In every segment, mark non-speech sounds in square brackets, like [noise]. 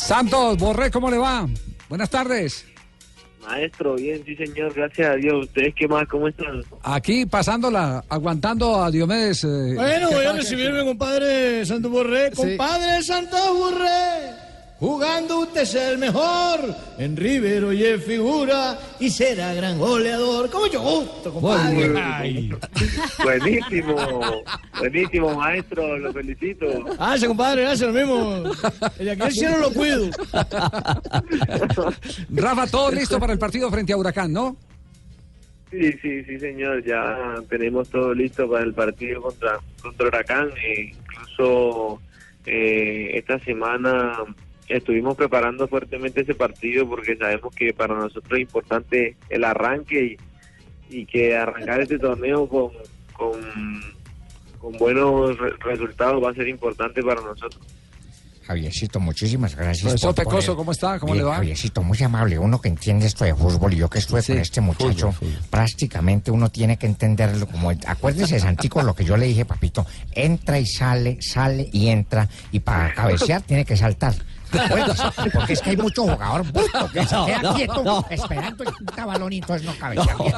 Santos, Borré, ¿cómo le va? Buenas tardes. Maestro, bien, sí señor, gracias a Dios. ¿Ustedes qué más? ¿Cómo están? Aquí pasándola, aguantando a Diomedes. eh, Bueno, ¿qué voy a recibirme, compadre Santos Borré. Sí. Compadre Santos Borré. Jugando usted es el mejor. En Rivero y en figura. Y será gran goleador. Como yo gusto, compadre. Ay. [laughs] Buenísimo, buenísimo, maestro, lo felicito. Gracias, compadre, gracias, lo mismo. De aquí al cielo lo cuido. [laughs] Rafa, todo listo para el partido frente a Huracán, ¿no? Sí, sí, sí, señor, ya tenemos todo listo para el partido contra, contra Huracán. E incluso eh, esta semana estuvimos preparando fuertemente ese partido porque sabemos que para nosotros es importante el arranque y, y que arrancar este torneo con, con, con buenos re- resultados va a ser importante para nosotros. Javiercito, muchísimas gracias. Profesor por Pecoso, poner- ¿cómo está? ¿Cómo Bien, le va? Javiercito, muy amable. Uno que entiende esto de fútbol y yo que estuve Sí, con este muchacho, fútbol, fútbol. prácticamente uno tiene que entenderlo como... Acuérdese, Santico, lo que yo le dije, papito. Entra y sale, sale y entra. Y para [laughs] cabecear tiene que saltar. Acuérdese, [laughs] Porque es que hay mucho jugador que se No, queda no, quieto no. esperando el puta balón y entonces no cabecea [laughs] bien.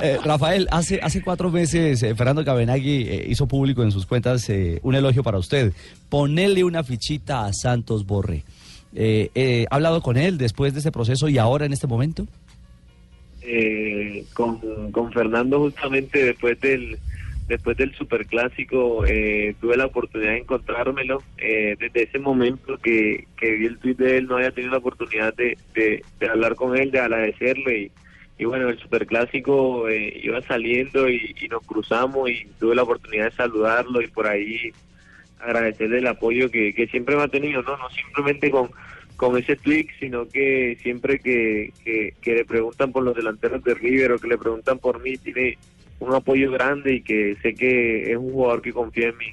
Eh, Rafael, hace, hace cuatro meses eh, Fernando Cabenagui eh, hizo público en sus cuentas eh, un elogio para usted. Ponele una fichita a Santos Borre. Eh, eh, ¿Ha hablado con él después de este proceso y ahora en este momento? eh, con, con Fernando justamente después del después del superclásico eh, tuve la oportunidad de encontrármelo eh, desde ese momento que, que vi el tweet de él no había tenido la oportunidad de, de, hablar con él de agradecerle y, bueno el superclásico eh, iba saliendo y, nos cruzamos y tuve la oportunidad de saludarlo y por ahí agradecerle el apoyo que, que siempre me ha tenido no no simplemente con con ese tweet, sino que siempre que, que, que le preguntan por los delanteros de River o que le preguntan por mí, tiene un apoyo grande y que sé que es un jugador que confía en mí.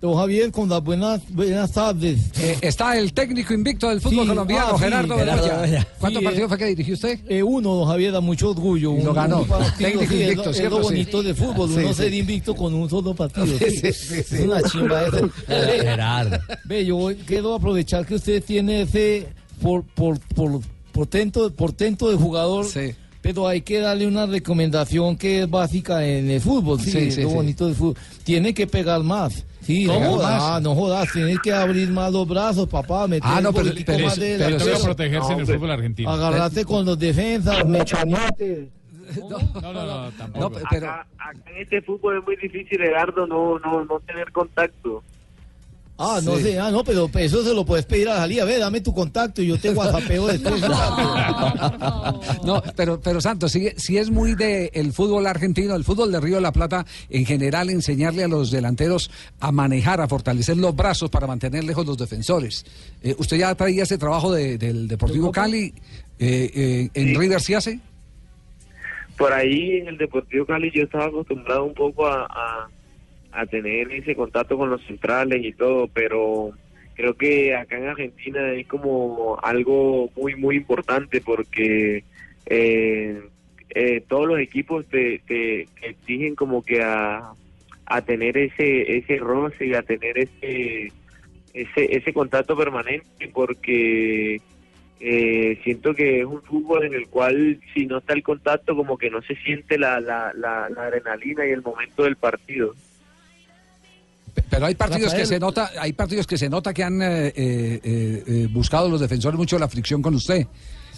Don Javier, con las buenas, buenas tardes. Eh, está el técnico invicto del fútbol Sí, colombiano, ah, sí, Gerardo Bedoya. ¿Cuántos Sí, partidos eh. fue que dirigió usted? Eh, uno, don Javier, da mucho orgullo. Y lo ganó. un partido, Técnico invicto, es ¿cierto? lo Sí. bonito de fútbol, Sí, uno sí. ser invicto con un solo partido. Sí, sí. sí, sí. Es una chimba eso. Ve, [laughs] Gerardo. Ve, yo quiero aprovechar que usted tiene ese por, por, por, portento, portento de jugador. Sí. Pero hay que darle una recomendación que es básica en el fútbol, sí, Sí, es sí, lo sí. bonito del fútbol. Tiene que pegar más. Sí, ¿Cómo? no jodas, ah, no jodas, tienes que abrir más los brazos, papá, meter Ah, no, pero- pero- más pero- de pero- cabeza. protegerse en el fútbol argentino. Agarrate con los defensas, mechanote. [laughs] No, no, no, tampoco. No, pero, Acá, acá en este fútbol es muy difícil, Gerardo, no, no, no tener contacto. Ah, no Sí. sé, ah, no, pero eso se lo puedes pedir a la salida. Ve, dame tu contacto y yo te whatsappeo después. no, pero, pero Santos, sí, sí es muy de el fútbol argentino, el fútbol de Río de la Plata, en general, enseñarle a los delanteros a manejar, a fortalecer los brazos para mantener lejos los defensores. Eh, ¿Usted ya traía ese trabajo de- del Deportivo Cali? Eh, eh, ¿En Sí. River sí hace? Por ahí en el Deportivo Cali yo estaba acostumbrado un poco a, a, a tener ese contacto con los centrales y todo, pero creo que acá en Argentina es como algo muy, muy importante porque eh, eh, todos los equipos te, te, exigen como que a, a tener ese, ese roce y a tener ese, ese, ese contacto permanente porque eh, siento que es un fútbol en el cual si no está el contacto como que no se siente la, la, la, la adrenalina y el momento del partido. Pe- Pero hay partidos Rafael. que se nota, hay partidos que se nota que han eh, eh, eh, eh, buscado los defensores mucho la fricción con usted.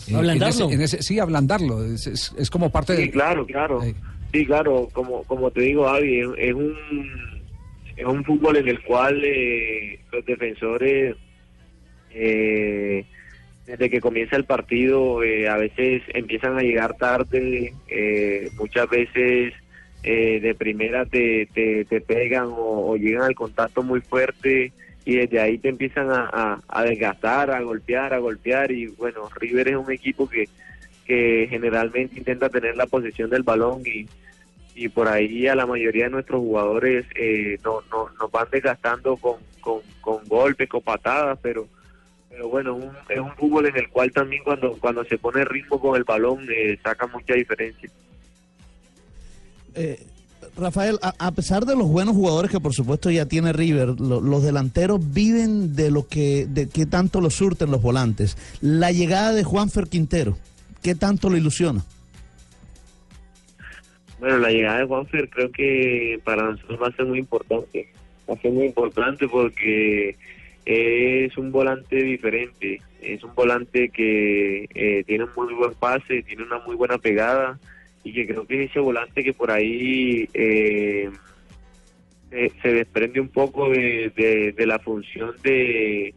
Eh, Ablandarlo. en ese- en ese- sí, ablandarlo. Es, es- es como parte Sí, de. claro, claro. Sí. Sí, claro, como, como te digo, Avi, es, es un es un fútbol en el cual eh, los defensores eh, desde que comienza el partido eh, a veces empiezan a llegar tarde, eh, muchas veces eh, de primera te, te, te pegan o, llegan al contacto muy fuerte y desde ahí te empiezan a, a, a desgastar, a golpear, a golpear y bueno, River es un equipo que, que generalmente intenta tener la posesión del balón y, y por ahí a la mayoría de nuestros jugadores eh, no, no, nos van desgastando con, con, con golpes, con patadas, pero pero bueno, un- es un fútbol en el cual también cuando cuando se pone ritmo con el balón eh, saca mucha diferencia. Eh, Rafael, a, pesar de los buenos jugadores que por supuesto ya tiene River, lo- los delanteros viven de lo que, de qué tanto lo surten los volantes. La llegada de Juanfer Quintero, ¿qué tanto lo ilusiona? Bueno, la llegada de Juanfer creo que para nosotros va a ser muy importante. Va a ser muy importante porque es un volante diferente. Es un volante que eh, tiene un muy buen pase, tiene una muy buena pegada y que creo que es ese volante que por ahí eh, se, desprende un poco de, de- de la función de,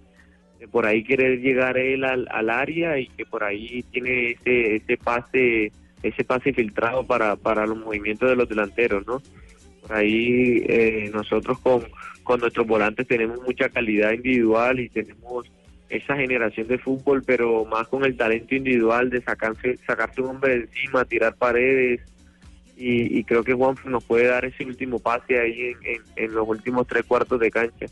de por ahí querer llegar él al, al área y que por ahí tiene ese, ese pase ese pase filtrado para, para los movimientos de los delanteros, ¿no? Por ahí eh, nosotros con, con nuestros volantes tenemos mucha calidad individual y tenemos esa generación de fútbol, pero más con el talento individual de sacarse, sacarse un hombre de encima, tirar paredes, y, y creo que Juan nos puede dar ese último pase ahí en, en- en los últimos tres cuartos de cancha.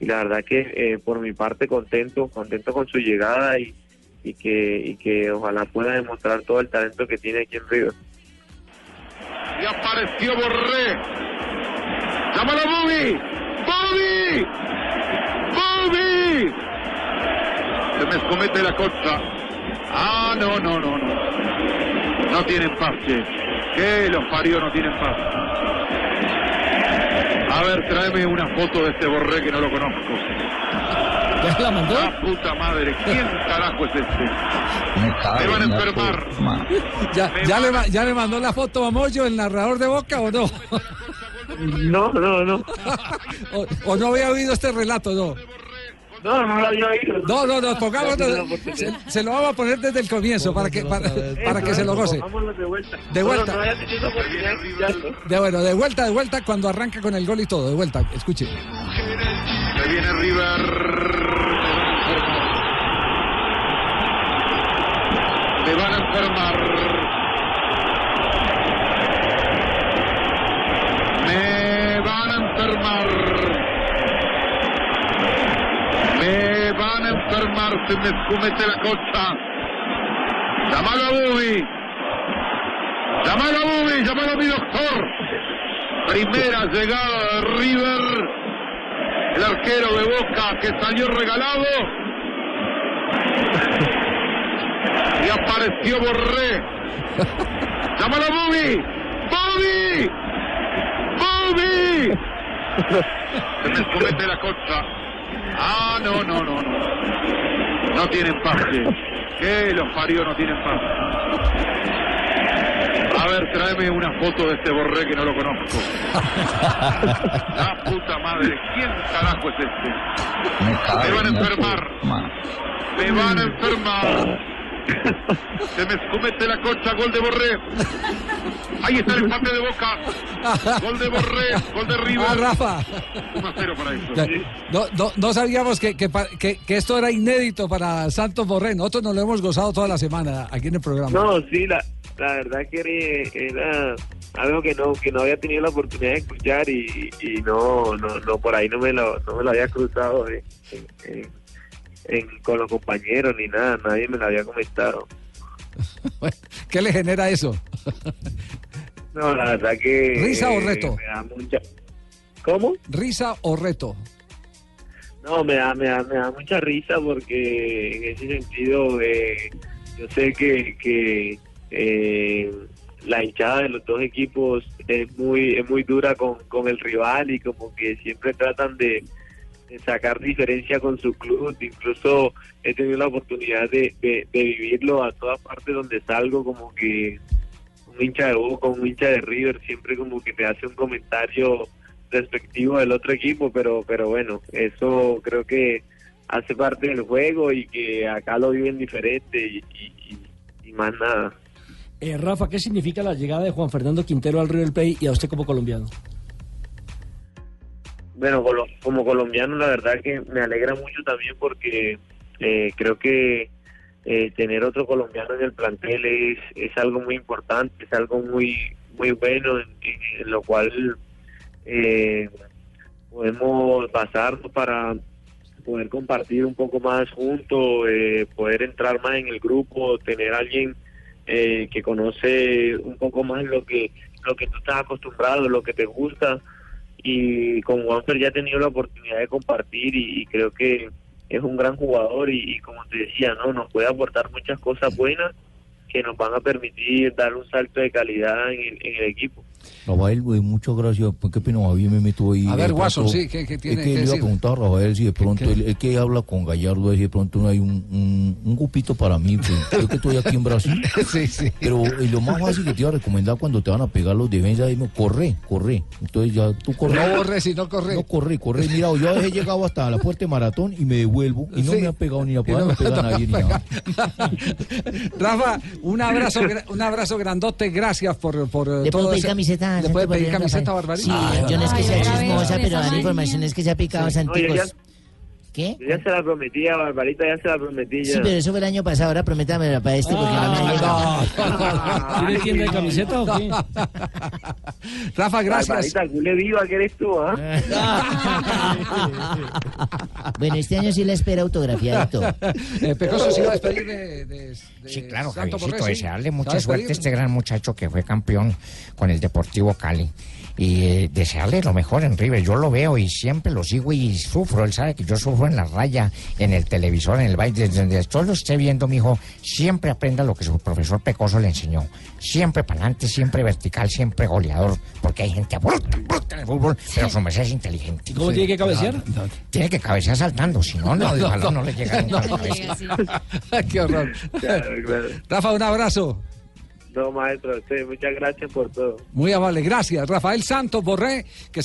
Y la verdad que eh, por mi parte contento, contento con su llegada y, y que y que ojalá pueda demostrar todo el talento que tiene aquí en River. Y apareció Borré. ¡Llámalo Bobby! ¡Bobby! ¡Bobby! Se me escomete la costa. Ah, no, no, no, no. No tienen paz, che. Que los parió no tienen paz. A ver, tráeme una foto de este Borré que no lo conozco. ¿Ya la mandó? La puta madre, ¿quién carajo es este? Me van a enfermar. ¿Ya, ya, le, ¿Ya le mandó la foto a Moyo, el narrador de Boca, o no? No, no, no. [laughs] o, o no había oído este relato, no? No, no lo había oído. No, no, no, pongámoslo, No, no, porque- se, se lo vamos a poner desde el comienzo para que, para, para que se lo goce. De vuelta. De vuelta. De, bueno, de vuelta, de vuelta, cuando arranca con el gol y todo, de vuelta, escuche. Se viene River. Me van a enfermar. Me van a enfermar. Me a. Se me escumete la costa. Llamalo a Bubi. Llamalo a Bubi. Llamalo a mi doctor. Primera llegada de River el arquero de Boca que salió regalado y apareció Borré. ¡Llámalo Bobby! ¡Bobby! ¡Bobby! Se me escomete la costa. Ah, no, no, no, no. No tienen paz. che. Que los parió no tienen paz. A ver, tráeme una foto de este Borré que no lo conozco. [laughs] La puta madre, ¿quién carajo es este? Me van a enfermar. Me van a enfermar. [laughs] Se me escomete la concha, gol de Borré. Ahí está el empate de Boca. Gol de Borré, gol de River. Ah, Rafa. 1 a 0 para eso. No, no, no sabíamos que, que, que- que esto era inédito para Santos Borré. Nosotros nos lo hemos gozado toda la semana aquí en el programa. No, sí, la, la verdad que era, algo que no que no había tenido la oportunidad de escuchar y, y no, no no por ahí no me lo, no me lo había cruzado en- en- en- con los compañeros ni nada, nadie me lo había comentado. [laughs] ¿Qué le genera eso? No, la verdad que... ¿Risa o eh, reto? me da mucha... ¿Cómo? ¿Risa o reto? No, me da, me da, me da mucha risa porque en ese sentido eh, yo sé que, que eh, la hinchada de los dos equipos es muy es muy dura con, con el rival y como que siempre tratan de sacar diferencia con su club. Incluso he tenido la oportunidad de, de, de vivirlo a todas partes donde salgo, como que un hincha de Boca, un hincha de River, siempre como que te hace un comentario respectivo del otro equipo, pero pero bueno, eso creo que hace parte del juego y que acá lo viven diferente y, y- y- más nada. Eh, Rafa, ¿qué significa la llegada de Juan Fernando Quintero al River Plate y a usted como colombiano? Bueno, como colombiano la verdad que me alegra mucho también porque eh, creo que eh, tener otro colombiano en el plantel es, es algo muy importante, es algo muy muy bueno en, lo cual eh, podemos basarnos para poder compartir un poco más juntos, eh, poder entrar más en el grupo, tener alguien eh, que conoce un poco más lo que lo que tú estás acostumbrado, lo que te gusta. Y con Juanfer ya he tenido la oportunidad de compartir y, creo que es un gran jugador y, como te decía, no nos puede aportar muchas cosas buenas que nos van a permitir dar un salto de calidad en el equipo. Rafael, pues, muchas gracias. Pues, qué pena, Javier me meto ahí. A ver, Watson, pronto. sí, ¿qué- qué tiene Es que que le iba a preguntar a Rafael si de pronto, él, él que habla con Gallardo, si de pronto no hay un, un, un grupito para mí. Pues, yo que estoy aquí en Brasil. [laughs] Sí, sí. Pero eh, lo más fácil que te iba a recomendar cuando te van a pegar los defensas es no, corre, corre. Entonces ya tú corre. No borre si no corre. No, corre, corre. Mira, yo a veces he llegado hasta la puerta de maratón y me devuelvo y no Sí. me han pegado ni a Y pagar, no me pega nadie ni [laughs] nada. Rafa, un abrazo, gra- un abrazo grandote, gracias por, por eh, ¿Le puedo todo pedir ese- camiseta? ¿Le puede pedir camiseta? Barbarita? Sí, yo no es que sea chismosa, pero maña. información es que se ha picado ya, ¿Qué? yo ya se la prometí a Barbarita, ya se la prometí ya. Sí, pero eso fue el año pasado, ahora prométamela para este porque no me ha llegado. [laughs] ¿Tiene tienda de camiseta o qué? [laughs] Rafa, gracias. Barbarita, cule viva que eres tú, ¿ah? [laughs] Bueno, este año sí la espera autografiadito. Eh, Pecoso, ¿se iba a despedir de, de- de Sí, claro, Santo Javiercito, sí? desearle ¿Se va mucha suerte a este gran muchacho que fue campeón con el Deportivo Cali. Y eh, desearle lo mejor en River. Yo lo veo y siempre lo sigo y sufro. Él sabe que yo sufro en la raya, en el televisor, en el baile. Desde donde yo lo esté viendo, mi hijo, siempre aprenda lo que su profesor Pecoso le enseñó. Siempre para adelante, siempre vertical, siempre goleador. Porque hay gente bruta, bruta en el fútbol, pero su merced es inteligente. ¿Y cómo tiene que cabecear? Tiene que cabecear saltando, si no, no, el balón no le llega [laughs] nunca a la No cabeza. [laughs] Qué horror. Rafa, un abrazo. No, maestro, usted, muchas gracias por todo. Muy amable, gracias. Rafael Santos Borré, que